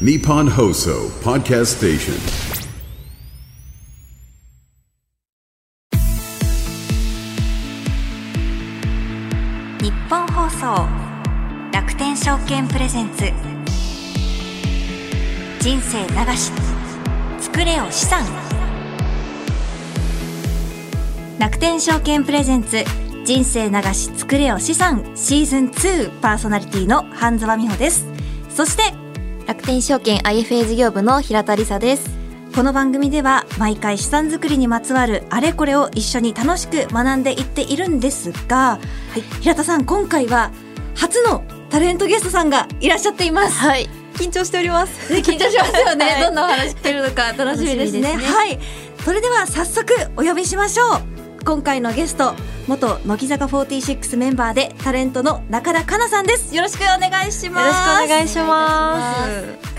Nippon Hoso Podcast Station. 日本放送楽天証券プレゼンツ。人生流し作れよ資産。楽天証券プレゼンツ人生流し作れよ資産。シーズン2パーソナリティの半沢美穂です。そして楽天証券 IFA 事業部の平田理沙ですこの番組では毎回資産作りにまつわるあれこれを一緒に楽しく学んでいっているんですが、はい、平田さん今回は初のタレントゲストさんがいらっしゃっています。はい緊張しております。緊張しますよね。はいどんなお話聞けるのか楽しみですね。楽しみですねはい。それでは早速お呼びしましょう。今回のゲスト、元乃木坂46メンバーでタレントの中田香奈さんです。よろしくお願いします。よろしくお願いしま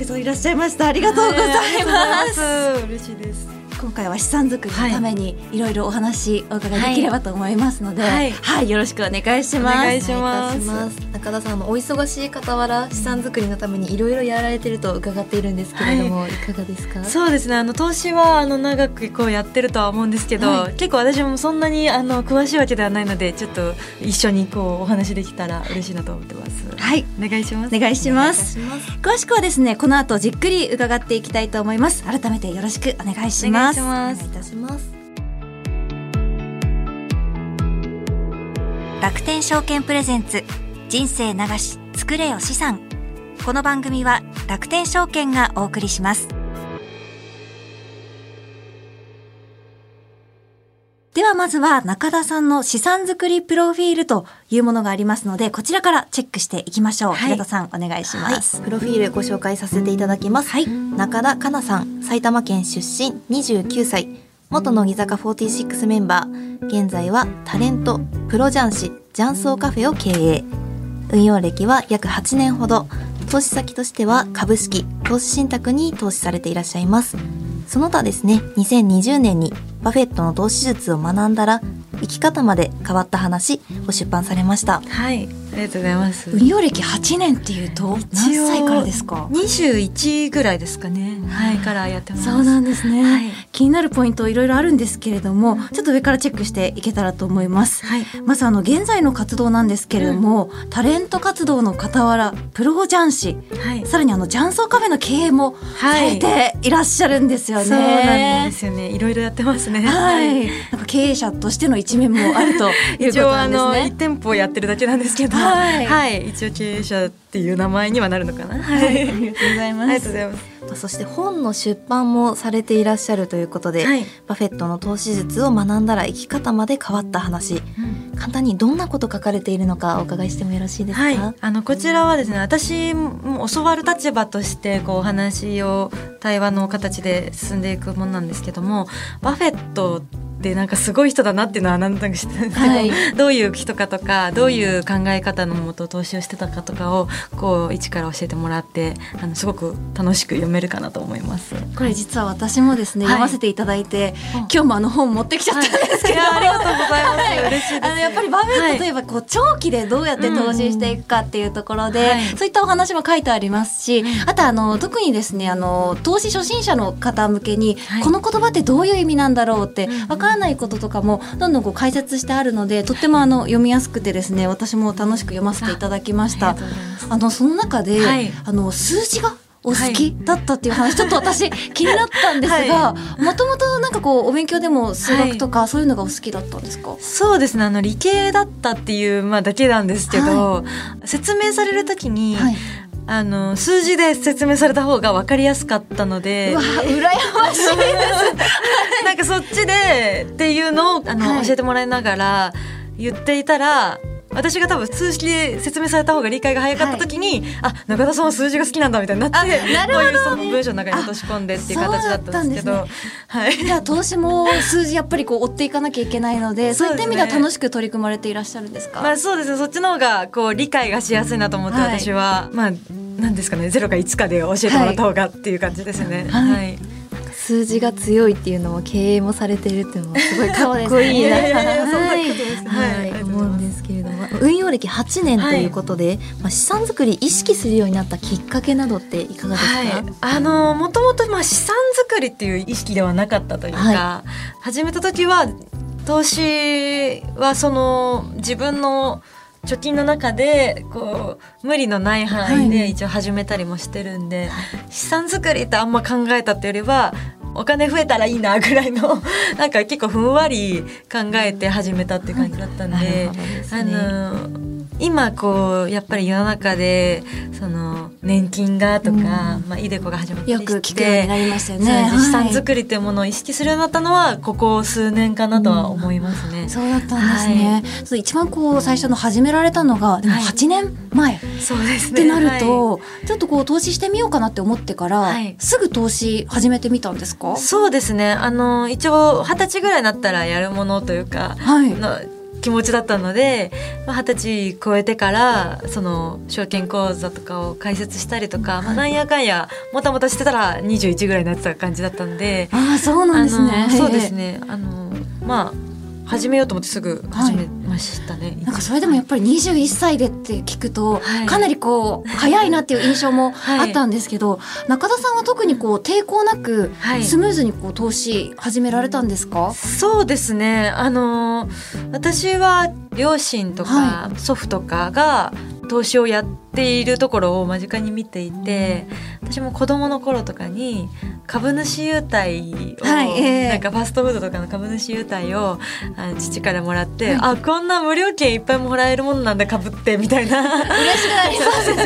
す。いらっしゃいました。ありがとうございます。嬉しいです。今回は資産作りのためにいろいろお話お伺いできればと思いますので、は、はいいよろしくお願いします。お願いします。中田さんのお忙しい傍ら資産作りのためにいろいろやられてると伺っているんですけれども、い、かがですか？そうですねあの投資はあの長くこうやってるとは思うんですけど、は結構私もそんなにあの詳しいわけではないのでちょっと一緒にこうお話できたら嬉しいなと思ってます。はい、お願いします。お願いします。詳しくはですねこの後じっくり伺っていきたいと思います改めてよろしくお願いしますします。お願いいたします。楽天証券プレゼンツ人生流し作れよ資産。この番組は楽天証券がお送りしますではまずは中田さんの資産作りプロフィールというものがありますのでこちらからチェックしていきましょう、はい平田さんお願いします、プロフィールご紹介させていただきます。はい中田香奈さん、埼玉県出身、29歳。元乃木坂46メンバー。現在はタレント、プロ雀士、雀荘カフェを経営。運用歴は約8年ほど。投資先としては株式、投資信託に投資されていらっしゃいます。その他ですね、2020年にバフェットの投資術を学んだら、生き方まで変わった話を出版されました。はいありがとうございます。運用歴8年っていうと何歳からですか？21ぐらいですかね。はいからやってます。そうなんですね、はい気になるポイントいろいろあるんですけれどもちょっと上からチェックしていけたらと思います、はいまずあの現在の活動なんですけれども、タレント活動の傍らプロ雀士はい。さらにあの雀荘カフェの経営もさはいれていらっしゃるんですよね、そうなんですよね。いろいろやってますね。はい、なんか経営者としての一面もあるということなんですね。の一店舗やってるだけなんですけど、はい。一応経営者っていう名前にはなるのかな。ははい、あい。りがとうございます。ありがとうございます。そして本の出版もされていらっしゃるということで、はい。バフェットの投資術を学んだら生き方まで変わった話、簡単にどんなこと書かれているのかお伺いしてもよろしいですか、はい、あのこちらはですね私も教わる立場としてこうお話を対話の形で進んでいくものなんですけどもバフェットってなんかすごい人だなっていうのは何となく知ってるんですけど、はい。どういう人かとかどういう考え方のもと投資をしてたかとかをこう一から教えてもらってあのすごく楽しく読めるかなと思います。これ実は私もですね、はい。読ませていただいて、今日もあの本持ってきちゃったんですけど、ありがとうございます。は い嬉しいです。あのやっぱりバフェッはい。トといえばこう長期でどうやって投資していくかっていうところで、はい。そういったお話も書いてありますし、あとあの特にですねあの投資初心者の方向けに、はい。この言葉ってどういう意味なんだろうってわからないこととかもどんどんこう解説してあるのでとってもあの読みやすくてですね私も楽しく読ませていただきました。あのその中で、はい。あの数字がお好きだったっていう話、ちょっと私気になったんですが、もともとなんかこうお勉強でも数学とかそういうのがお好きだったんですか、そうですね。あの理系だったっていう、まあ、だけなんですけど、説明される時に、はい。あの数字で説明された方が分かりやすかったのでうわ羨まのをあの、はい。教えてもらいながら言っていたら私が多分数式で説明された方が理解が早かった時に、あ中田さんは数字が好きなんだみたいになってあなるほどね。こういうその文章の中に落とし込んでっていう形だったんですけどはい。じゃあ投資も数字やっぱりこう追っていかなきゃいけないので そういった意味では楽しく取り組まれていらっしゃるんですか、まあそうですね。そっちの方がこう理解がしやすいなと思ってはい。私は、まあなんですかね。ゼロか1かで教えてもらった方がっていう感じですね。はい。はい数字が強いっていうのも経営もされているっていうのもすごいかっこいいな。ね。はい。思うんですけれども。運用歴8年ということで、まあ、資産作り意識するようになったきっかけなどっていかがですか、はい、あのもともとまあ資産作りっていう意識ではなかったというか、は始めた時は投資はその自分の貯金の中でこう無理のない範囲で一応始めたりもしてるんで、資産作りってあんま考えたっていうよりはお金増えたらいいなぐらいの なんか結構ふんわり考えて始めたって感じだったんで,、なるほどですあねの今こうやっぱり世の中でその年金がとか、まあ、イデコが始まったりよく聞くようになりましたよね。資産はい。作りっていうものを意識するようになったのはここ数年かなとは思いますね。そうだったんですね。そう一番こう最初の始められたのがでもはい8年前っそうですね。てなるはい。と、ちょっとこう投資してみようかなって思ってから、はい。すぐ投資始めてみたんですか？そうですね。あの一応二十歳ぐらいになったらやるものというか、はい。の気持ちだったのでまあ二十、歳超えてからその証券口座とかを開設したりとか、まあ、なんやかんやもたもたしてたら21ぐらいになってた感じだったんで。ああそうなんですね。そうですね。あのまあ始めようと思ってすぐ始めましたね、なんかそれでもやっぱり21歳でって聞くと、はい。かなりこう早いなっていう印象も はい。あったんですけど、中田さんは特にこう抵抗なく、はい。スムーズにこう投資始められたんですか？そうですね。あの私は両親とかは祖父とかが投資をやっているところを間近に見ていて私も子供の頃とかに株主優待を、はいええ。なんかファストフードとかの株主優待をあの父からもらって、はい。あこんな無料券いっぱいもらえるものなんだ株ってみたいな。嬉しくなり そうですよそう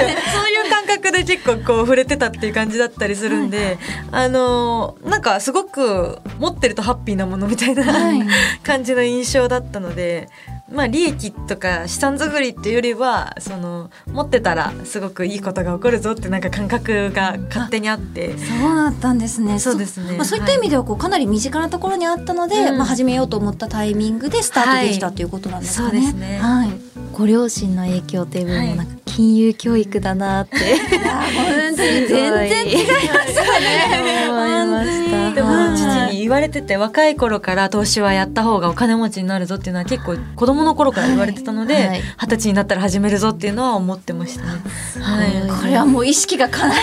いう感覚で結構こう触れてたっていう感じだったりするんで、あのなんかすごく持ってるとハッピーなものみたいな、はい。感じの印象だったので。まあ利益とか資産作りっていうよりはその持ってたらすごくいいことが起こるぞってなんか感覚が勝手にあって。そうだったんですね。そう。ですね。まあ、そういった意味ではこうかなり身近なところにあったので、うん。まあ始めようと思ったタイミングでスタートできたということなんですかね。そうですね。はい。ご両親の影響という部分はいもなんか金融教育だなって、本当に全然違いますよね。でもはい父に言われてて若い頃から投資はやった方がお金持ちになるぞっていうのは結構子供の頃から言われてたので二十、はい歳になったら始めるぞっていうのは思ってましたね。はい。これはもう意識がかなり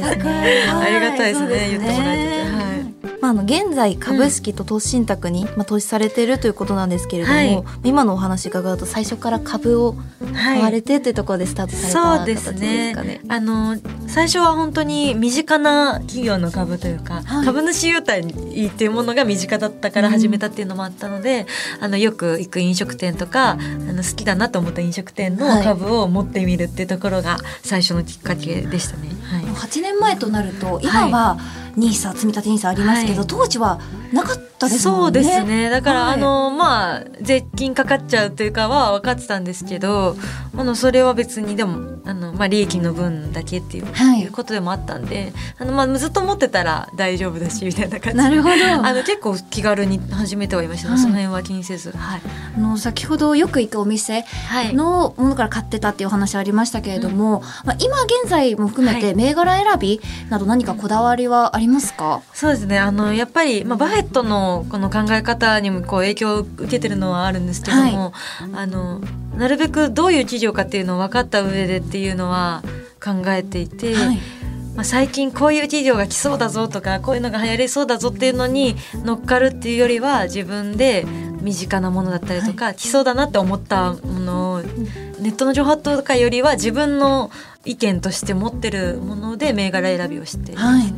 高い。ありがたいですね。そう言ってもらえてて、はいまあ、あの現在株式と投資信託に、まあ、投資されているということなんですけれども、はい。今のお話伺うと最初から株を買われてというところでスタートされたそう形ですですね。かね。あの最初は本当に身近な企業の株というか、はい。株主優待っていうものが身近だったから始めたっていうのもあったので、あのよく行く飲食店とかあの好きだなと思った飲食店の株を持ってみるっていうところが最初のきっかけでしたね。はい。8年前となると今はニーサ積み立てニーサありますけど、はい。当時はなかったですもんね。そうですね。だから、はい。あのまあ税金かかっちゃうというかは分かってたんですけどあのそれは別にでもあの、まあ、利益の分だけっていう,、はい。いうことでもあったんであの、まあ、ずっと持ってたら大丈夫だしみたいな感じで。なるほど。あの結構気軽に始めてはいましたね、はい。その辺は気にせず。はい、あの先ほどよく行くお店はい、のものから買ってたっていうお話ありましたけれども、まあ、今現在も含めてはい。銘柄選びなど何かこだわりはありますか、そうですね。あのやっぱり、まあ、バフェットのこの考え方にもこう影響を受けてるのはあるんですけども、あのなるべくどういう企業かっていうのを分かった上でっていうのは考えていて、はい。まあ、最近こういう企業が来そうだぞとかこういうのが流行りそうだぞっていうのに乗っかるっていうよりは自分で身近なものだったりとか、来そうだなって思ったものをネットの情報とかよりは自分の意見として持ってるもので銘柄選びをしていますね。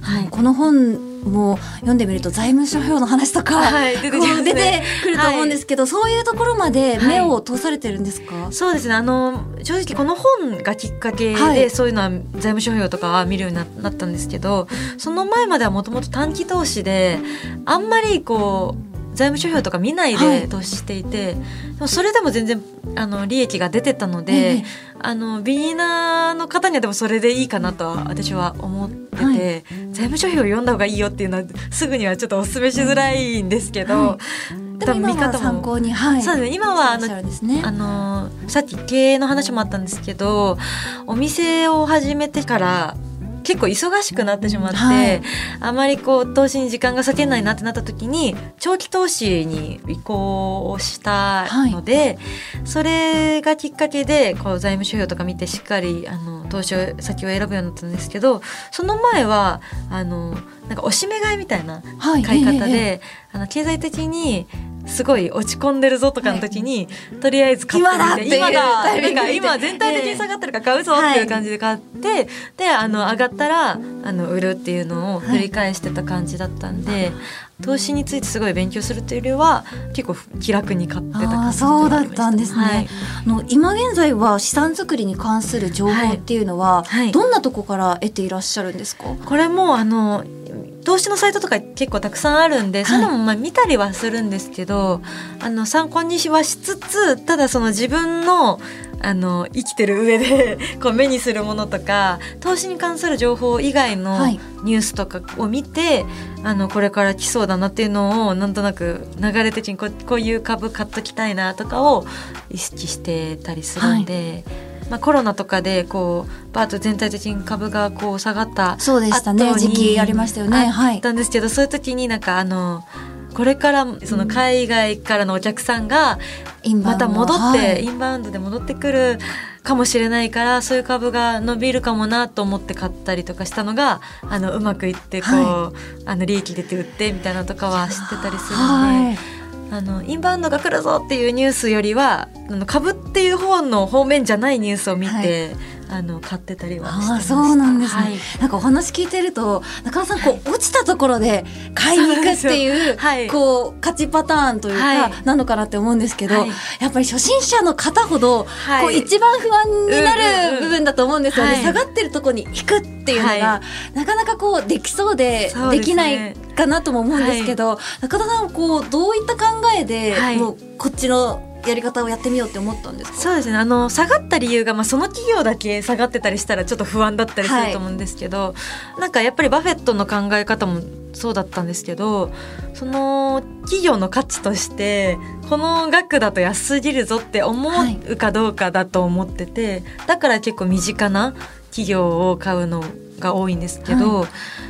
はい。この本も読んでみると財務諸表の話とか、はい出てね。出てくると思うんですけど、そういうところまで目を通されてるんですか、そうですね。あの正直この本がきっかけで、はい。そういうのは財務諸表とかは見るようにななったんですけどその前まではもともと短期投資であんまりこう財務諸表とか見ないはい。で投資していて、でもそれでも全然あの利益が出てたので、ええ。あのビギナーの方にはでもそれでいいかなとは私は思ってて、はい。財務諸表を読んだ方がいいよっていうのはすぐにはちょっとお勧めしづらいんですけど、はでも今は見方も参考に、はい、そうですね。今はあのね。あのさっき経営の話もあったんですけどお店を始めてから結構忙しくなってしまって、はい。あまりこう投資に時間が割けないなってなった時に長期投資に移行をしたので、それがきっかけでこう財務指標とか見てしっかりあの投資先を選ぶようになったんですけどその前はあのなんかおしめ買いみたいなはい。買い方で、えええ。あの経済的にすごい落ち込んでるぞとかの時に、とりあえず買ってみて今だ今だ今全体的に下がってるから買うぞっていう感じで買って、であの上がったらあの売るっていうのを繰り返してた感じだったんで、投資についてすごい勉強するっていうよりは結構気楽に買ってた感じそうだったんですね、はい。あの今現在は資産作りに関する情報っていうのは、はい。はい。どんなとこから得ていらっしゃるんですか？これもあの投資のサイトとか結構たくさんあるんで、そういうのもまあ見たりはするんですけどあの参考にはしつつただその自分のあの生きてる上で こう目にするものとか投資に関する情報以外のはいニュースとかを見て、あのこれから来そうだなっていうのをなんとなく流れ的にこうこういう株買っときたいなとかを意識してたりするんで。まあ、コロナとかでこうバーッと全体的に株がこう下がったそうでしたね時期ありましたよね。あはい。ったんですけど、そういう時になんかあのこれからその海外からのお客さんがまた戻って、はい。インバウンドで戻ってくるかもしれないからそういう株が伸びるかもなと思って買ったりとかしたのがあのうまくいってこう、はあの利益出て売ってみたいなのとかは知ってたりするんで。はいあのインバウンドが来るぞっていうニュースよりはあの株っていう方の方面じゃないニュースを見て、あの買ってたりはしてまそうなんですね、はい。なんかお話聞いてると中尾さんこう落ちたところで買いに行くっていうはい。こう勝ちパターンというか、はい。なのかなって思うんですけど、はい。やっぱり初心者の方ほど、はい。こう一番不安になうんうんうんる部分だと思うんですよね、はい。下がってるとこに引くっていうのが、はなかなかこうできそうでできないかなとも思うんですけど、中田さんはこうどういった考えで、はい。もうこっちのやり方をやってみようって思ったんですか？そうですね。あの下がった理由が、まあ、その企業だけ下がってたりしたらちょっと不安だったりすはいると思うんですけど、なんかやっぱりバフェットの考え方もそうだったんですけどその企業の価値としてこの額だと安すぎるぞって思うかどうかだと思ってて、だから結構身近な企業を買うのが多いんですけど、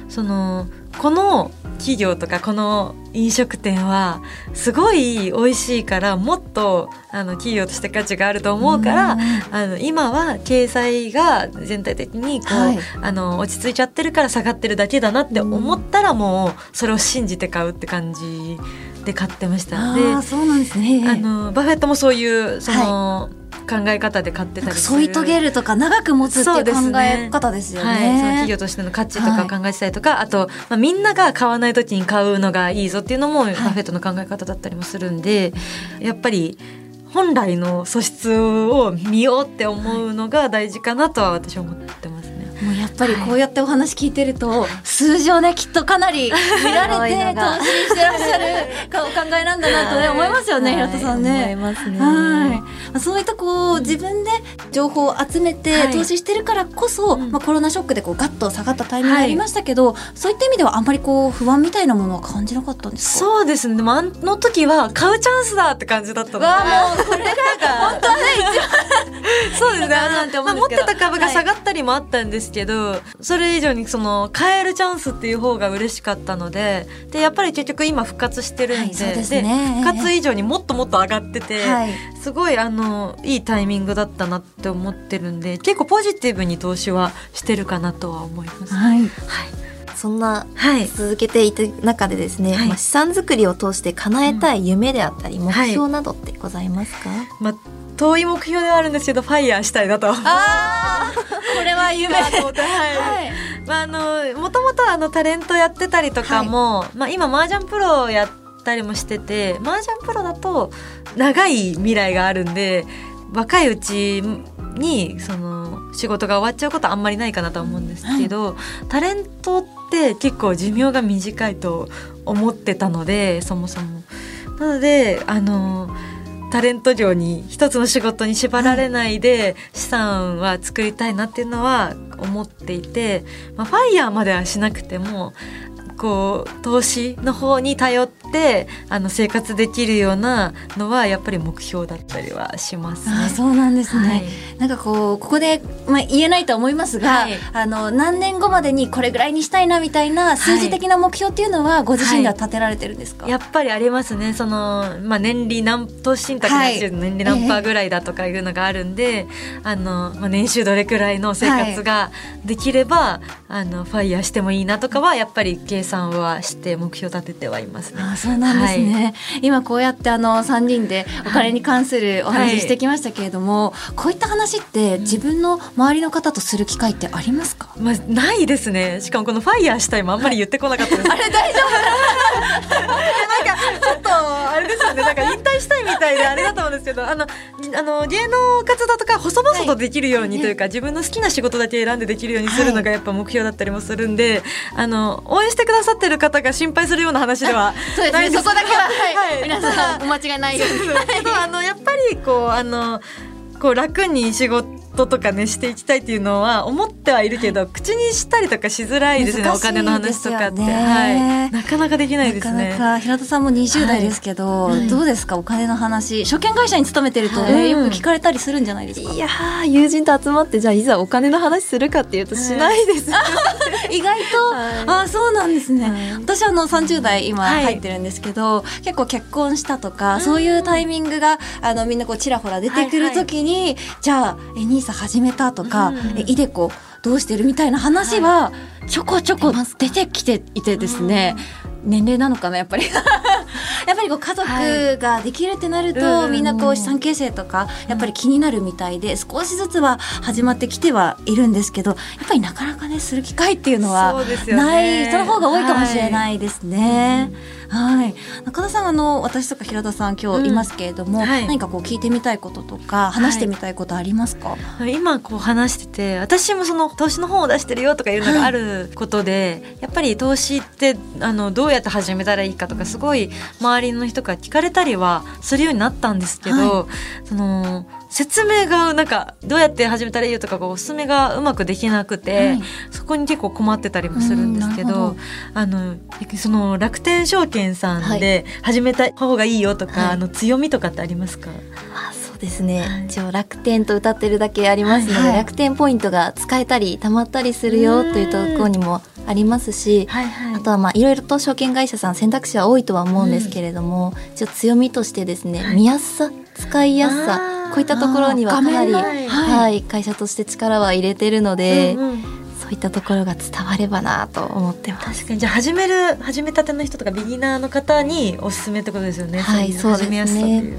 そのこの企業とかこの飲食店はすごい美味しいからもっとあの企業として価値があると思うから、うん。あの今は経済が全体的にこう、はい。あの落ち着いちゃってるから下がってるだけだなって思ったらもうそれを信じて買うって感じで買ってました。そうなんですね。あのバフェットもそういうその、考え方で買ってたりする。添い遂げるとか長く持つっていう考え方ですよね。はい、その企業としての価値とか考えてたりとか、あと、まあ、みんなが買わない時に買うのがいいぞっていうのもバフェットの考え方だったりもするんで、やっぱり本来の素質を見ようって思うのが大事かなとは私は思ってます。ね。もうやっぱりこうやってお話聞いてると、数字をねきっとかなり見られて 投資してらっしゃるかお考えなんだなとね思いますよね、平田さんね。思いますね。はい、まあそういったこう自分で情報を集めてはい。投資してるからこそ、うん。まあ、コロナショックでこうガッと下がったタイミングがありましたけど、そういった意味ではあんまりこう不安みたいなものは感じなかったんですか？そうですね。でもあの時は買うチャンスだって感じだったので。もうこれが本当はね そうですね。だなって思まあ、持ってた株が下がったりもあったんですけど、それ以上にその買えるチャンスっていう方が嬉しかったので、でやっぱり結局今復活してるんで、はいですね復活以上にもっともっと上がってて、はいすごいあのいいタイミングだったなって思ってるんで、結構ポジティブに投資はしてるかなとは思います。はい。はいそんなはい。続けていく中でですね、はいまあ、資産作りを通して叶えたい夢であったり、目はい標などってございますか、まあ遠い目標ではあるんですけど、ファイヤーしたいなと。ああこれは夢と思って はいはいまあ、あのもともとあのタレントやってたりとかも、まあ、今麻雀プロやったりもしてて麻雀プロだと長い未来があるんで若いうちにその仕事が終わっちゃうことはあんまりないかなとは思うんですけど、タレントって結構寿命が短いと思ってたのでそもそも。なのであのタレント業に一つの仕事に縛られないで資産は作りたいなっていうのは思っていて、まあ、ファイヤーまではしなくてもこう投資の方に頼ってあの生活できるようなのはやっぱり目標だったりはしますね。あそうなんですね、はい。なんかこうここで、まあ、言えないとは思いますが、はい。あの何年後までにこれぐらいにしたいなみたいな数字的な目標っていうのはご自身では立てられてるんですか、やっぱりありますね。その、まあ、年利何投資信託年利何パーぐらいだとかいうのがあるんで、あのまあ、年収どれくらいの生活ができれば、あのファイヤーしてもいいなとかはやっぱり計算はして目標立ててはいますね。あそうなんですね、今こうやってあの3人でお金に関するお話してきましたけれども、こういった話って自分の周りの方とする機会ってありますか、まあ、ないですね。しかもこのファイヤーしたいもあんまり言ってこなかったです、あれ大丈 なんかちょっとあれですよね。なんか引退したいみたいであれだと思うんですけどあのあの芸能活動とか細々とできるようにというか、自分の好きな仕事だけ選んでできるようにするのがやっぱ目標だったりもするんで、あの応援してくださってる方が心配するような話では夫そうですね。そこだけは、はい。はい。皆さんお間違いないように。あのやっぱりこうあのこう楽に仕事とかねしていきたいっていうのは思ってはいるけど、口にしたりとかしづらいですね難しいお金の話とかって、はい、なかなかできないですね。なかなか平田さんも20代ですけど、はいどうですかお金の話証券会社に勤めてると、はいよく聞かれたりするんじゃないですかいや友人と集まってじゃあいざお金の話するかっていうとしないです、意外と、はいあそうなんですね、はい私あの30代今入ってるんですけど、結構結婚したとか、そういうタイミングがあのみんなこうちらほら出てくる時に、じゃあえニーサ始めたとか、うん。えイデコどうしてるみたいな話はちょこちょこ出てきていてですね、年齢なのかなやっぱり。やっぱりこう家族ができるってなると、うんみんなこう資産形成とかやっぱり気になるみたいで少しずつは始まってきてはいるんですけどやっぱりなかなかねする機会っていうのはない人の方が多いかもしれないですね。はい、中田さんあの私とか平田さん今日いますけれども、うんはい。何かこう聞いてみたいこととか話してみたいことありますか、今こう話してて私もその投資の本を出してるよとかいうのがあることで、やっぱり投資ってあのどうやって始めたらいいかとかすごい周りの人から聞かれたりはするようになったんですけど、はその説明がなんかどうやって始めたらいいよとかおすすめがうまくできなくて、はい。そこに結構困ってたりもするんですけど,、うんあのその楽天証券さんで始めた方がいいよとか、はい。あの強みとかってありますか、あそうですね、はい。一応楽天と歌ってるだけありますので、はい。はい。楽天ポイントが使えたり貯まったりするよというところにもありますしはい。はとはまあいろいろと証券会社さん選択肢は多いとは思うんですけれども、一応強みとしてですね、はい。見やすさ使いやすさこういったところにはかなり、ははい。い会社として力は入れてるので、うんうん。そういったところが伝わればなと思ってます。確かに。じゃあ始める始めたての人とかビギナーの方におすすめってことですよね。はいいそうですね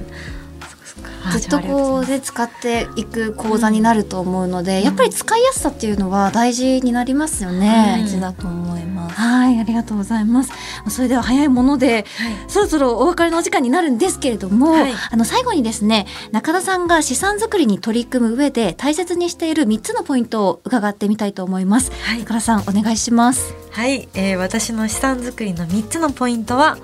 ずっとこうで使っていく講座になると思うので、やっぱり使いやすさっていうのは大事になりますよね。うん大事だと思います。はい、ありがとうございます。それでは早いもので、そろそろお別れのお時間になるんですけれども、はいあの最後にですね、中田さんが資産作りに取り組む上で大切にしている3つのポイントを伺ってみたいと思います。はい中田さん、お願いします。はい、えー私の資産作りの3つのポイントは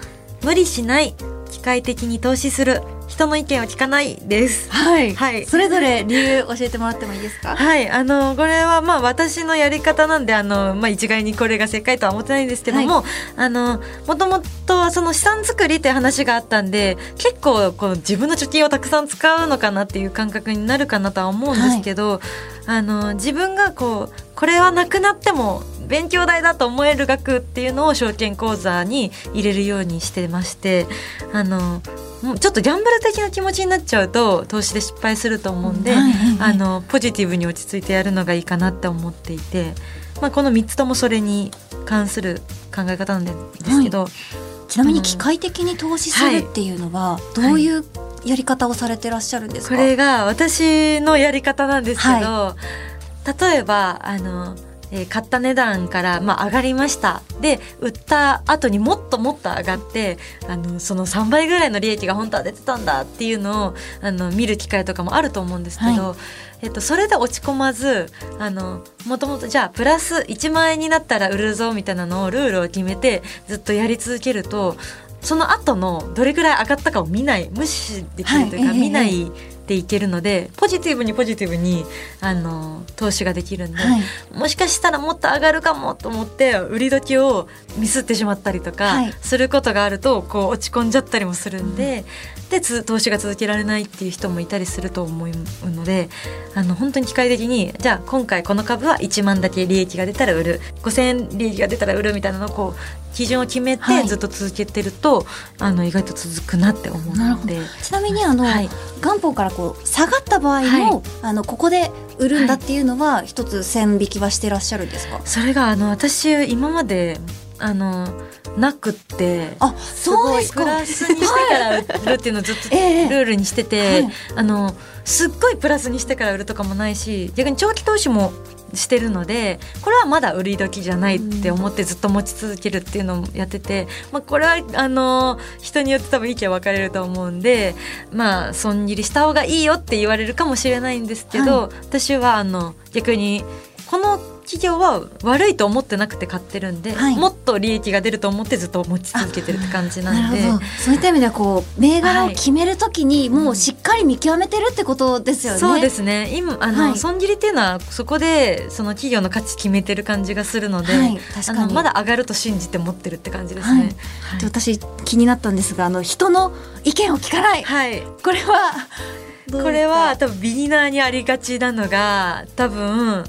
無理しない機械的に投資する。人の意見を聞かないです。はい。はい。それぞれ理由教えてもらってもいいですか？はい、あのこれはまあ私のやり方なんであの、まあ、一概にこれが正解とは思ってないんですけども、あのもともとはその資産作りっていう話があったんで結構こう自分の貯金をたくさん使うのかなっていう感覚になるかなとは思うんですけど、あの自分がこうこれはなくなっても勉強代だと思える額っていうのを証券口座に入れるようにしてましてあのもうちょっとギャンブル的な気持ちになっちゃうと投資で失敗すると思うんで、はいはいはい。あのポジティブに落ち着いてやるのがいいかなって思っていて、まあ、この3つともそれに関する考え方なんですけど、ちなみに機械的に投資するっていうのは、どういうやり方をされてらっしゃるんですか、これが私のやり方なんですけど、例えばあの、えー買った値段から、まあ、上がりました。で売った後にもっともっと上がってあのその3倍ぐらいの利益が本当は出てたんだっていうのをあの見る機会とかもあると思うんですけど、えっと、それで落ち込まずあのもともとじゃあプラス1万円になったら売るぞみたいなのをルールを決めてずっとやり続けるとその後のどれぐらい上がったかを見ない。無視できるというか、はい。ええ。見ないっていけるのでポジティブにポジティブにあの投資ができるんで、はい。もしかしたらもっと上がるかもと思って売り時をミスってしまったりとか、はい。することがあるとこう落ち込んじゃったりもするんで、でつ投資が続けられないっていう人もいたりすると思うのであの本当に機械的にじゃあ今回この株は1万だけ利益が出たら売る。5,000円利益が出たら売るみたいなのをこう基準を決めてはい。ずっと続けてると、あの意外と続くなって思うので。ちなみにあの、はい。元本からこう下がった場合も、はい。あのここで売るんだっていうのは一つ線引きはしてらっしゃるんですか、それがあの私今まであのなくってあすそうですプラスにしてから売るっていうのをずっとル ええールにしてて、はい。あのすっごいプラスにしてから売るとかもないし逆に長期投資もしてるのでこれはまだ売り時じゃないって思ってずっと持ち続けるっていうのもやってて、まあ、これはあの人によって多分意見分かれると思うんでまあ損切りした方がいいよって言われるかもしれないんですけど、私はあの逆にこの企業は悪いと思ってなくて買ってるんで、はい。もっと利益が出ると思ってずっと持ち続けてるって感じなんで。そういった意味ではこう銘柄を決めるときにもうしっかり見極めてるってことですよね。そうですね。今あの、はい。損切りっていうのはそこでその企業の価値決めてる感じがするので、はい。確かに。あのまだ上がると信じて持ってるって感じですはい。ね。で私気になったんですがあの人の意見を聞かない。はい、これはこれは多分ビギナーにありがちなのが多分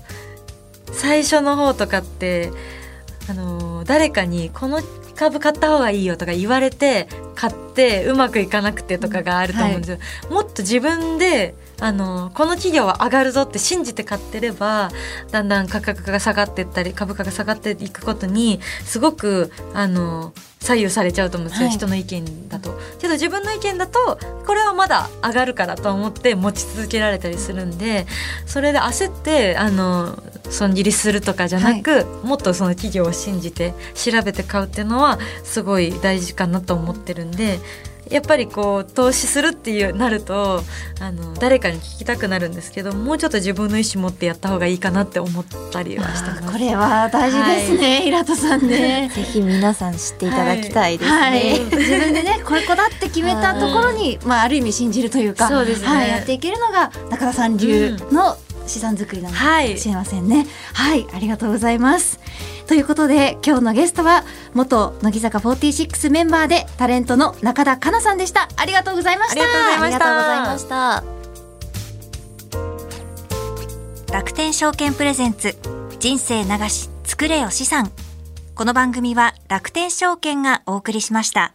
最初の方とかってあの誰かにこの株買った方がいいよとか言われて買ってうまくいかなくてとかがあると思うんですよ、もっと自分であのこの企業は上がるぞって信じて買ってればだんだん価格が下がっていったり株価が下がっていくことにすごくあの左右されちゃうと思うんですよ、はい人の意見だと。けど自分の意見だとこれはまだ上がるからと思って持ち続けられたりするんでそれで焦ってあの損切りするとかじゃなく、もっとその企業を信じて調べて買うっていうのはすごい大事かなと思ってるんで。やっぱりこう投資するっていうなるとあの誰かに聞きたくなるんですけどもうちょっと自分の意思持ってやった方がいいかなって思ったりはしてます。これは大事ですね、平田さんね。ぜひ皆さん知っていただきたいですね。はい、自分でね これこだって決めたところに、まあ、ある意味信じるというかそうですねはい、やっていけるのが中田さん流の資産作りなのかはいもしれませんね。はい、ありがとうございます。ということで今日のゲストは元乃木坂46メンバーでタレントの中田香奈さんでした。ありがとうございました。ありがとうございましたありがとうございました。楽天証券プレゼンツ人生流し作れよ資産この番組は楽天証券がお送りしました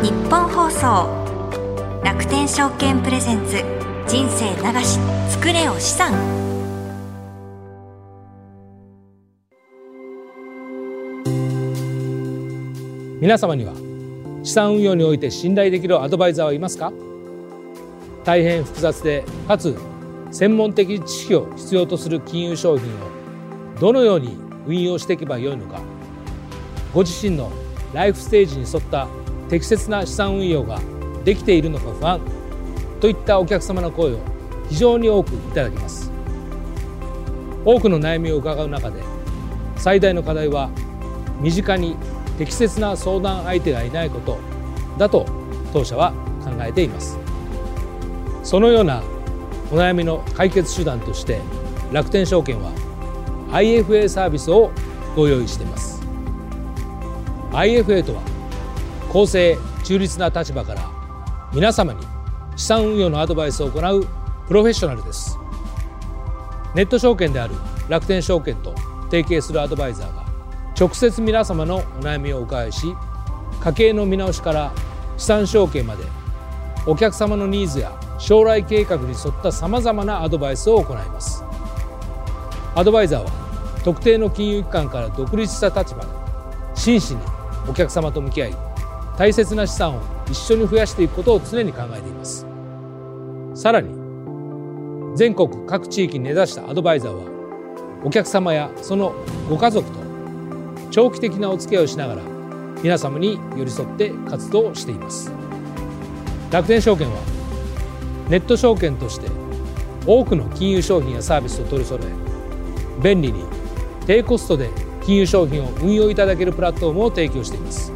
日本放送楽天証券プレゼンツ人生流し作れよ資産。皆様には資産運用において信頼できるアドバイザーはいますか？大変複雑でかつ専門的知識を必要とする金融商品をどのように運用していけばよいのか？ご自身のライフステージに沿った適切な資産運用ができているのか不安。といったお客様の声を非常に多くいただきます。多くの悩みを伺う中で最大の課題は身近に適切な相談相手がいないことだと当社は考えています。そのようなお悩みの解決手段として楽天証券は IFA サービスをご用意しています。IFA とは公正中立な立場から皆様に資産運用のアドバイスを行うプロフェッショナルです。ネット証券である楽天証券と提携するアドバイザーが直接皆様のお悩みをお伺いし家計の見直しから資産承継までお客様のニーズや将来計画に沿ったさまざまなアドバイスを行います。アドバイザーは特定の金融機関から独立した立場で真摯にお客様と向き合い大切な資産を一緒に増やしていくことを常に考えています。さらに全国各地域に根ざしたアドバイザーはお客様やそのご家族と長期的なお付き合いをしながら皆様に寄り添って活動しています。楽天証券はネット証券として多くの金融商品やサービスを取り揃え便利に低コストで金融商品を運用いただけるプラットフォームを提供しています。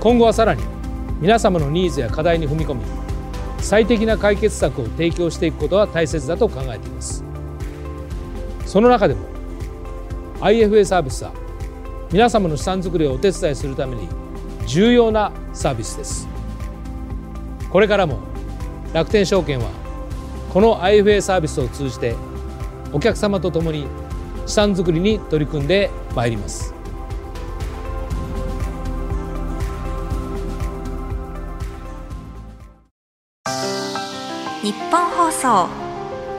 今後はさらに皆様のニーズや課題に踏み込み最適な解決策を提供していくことは大切だと考えています。その中でも IFA サービスは皆様の資産作りをお手伝いするために重要なサービスです。これからも楽天証券はこの IFA サービスを通じてお客様と共に資産作りに取り組んでまいります。日本放送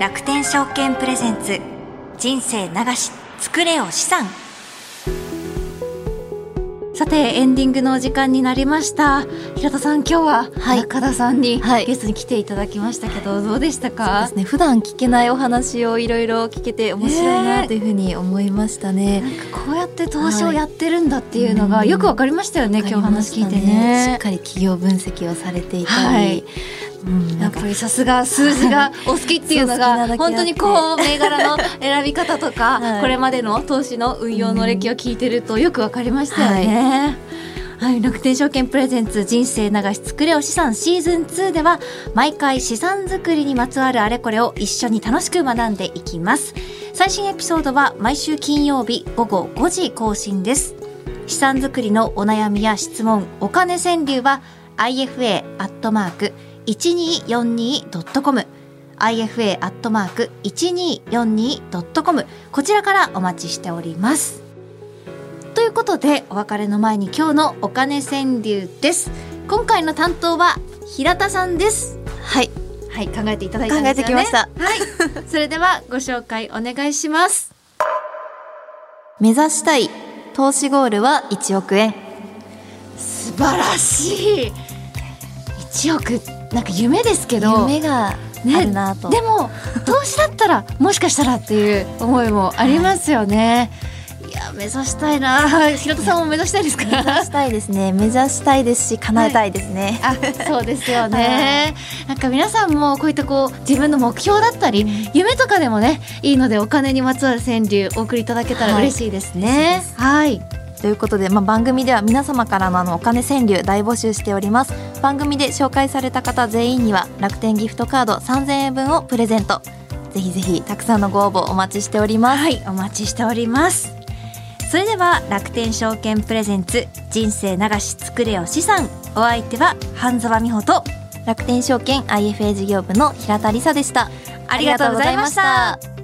楽天証券プレゼンツ人生流し作れよ資産。さてエンディングのお時間になりました。平田さん今日ははい。中田さんにはい。ゲストに来ていただきましたけど、どうでしたそうかですね。普段聞けないお話をいろいろ聞けて面白いねなというふうに思いましたね。なんかこうやって投資をやってるんだっていうのがはいよくわかりましたよね、今日話聞いてわかりましっかり企業分析をされていたり、はいうん、なんかやっぱりさすが数字がお好きっていうのが本当にこう銘柄の選び方とか、はい。これまでの投資の運用の歴を聞いてるとよくわかりましたよね。はい、楽天証券プレゼンツ人生流し作れお資産シーズン2では毎回資産作りにまつわるあれこれを一緒に楽しく学んでいきます。最新エピソードは毎週金曜日午後5時更新です。資産作りのお悩みや質問お金川柳は IFA アットマーク 1242.com IFA アットマーク 1242.com こちらからお待ちしております。ということでお別れの前に今日のお金川柳です。今回の担当は平田さんです。はい。はい考えていただいたんですよね。考えてきました。はい。それではご紹介お願いします。目指したい投資ゴールは1億円。素晴らしい。1億なんか夢ですけど夢があるなと、でも投資だったらもしかしたらっていう思いもありますよね、い、や目指したいな。平田さんも目指したいですか？目指したいですね。目指したいですし叶えたいですね、あそうですよね、なんか皆さんもこういったこう自分の目標だったり、夢とかでもねいいのでお金にまつわる川柳お送りいただけたらはい嬉しいですね。はいということで、まあ、番組では皆様からのあのお金川柳大募集しております。番組で紹介された方全員には楽天ギフトカード3000円分をプレゼント。ぜひぜひたくさんのご応募お待ちしております、はい、お待ちしております。それでは楽天証券プレゼンツ人生流し作れよ資産。お相手は半沢美穂と楽天証券 IFA 事業部の平田理沙でしたありがとうございました。ありがとうございました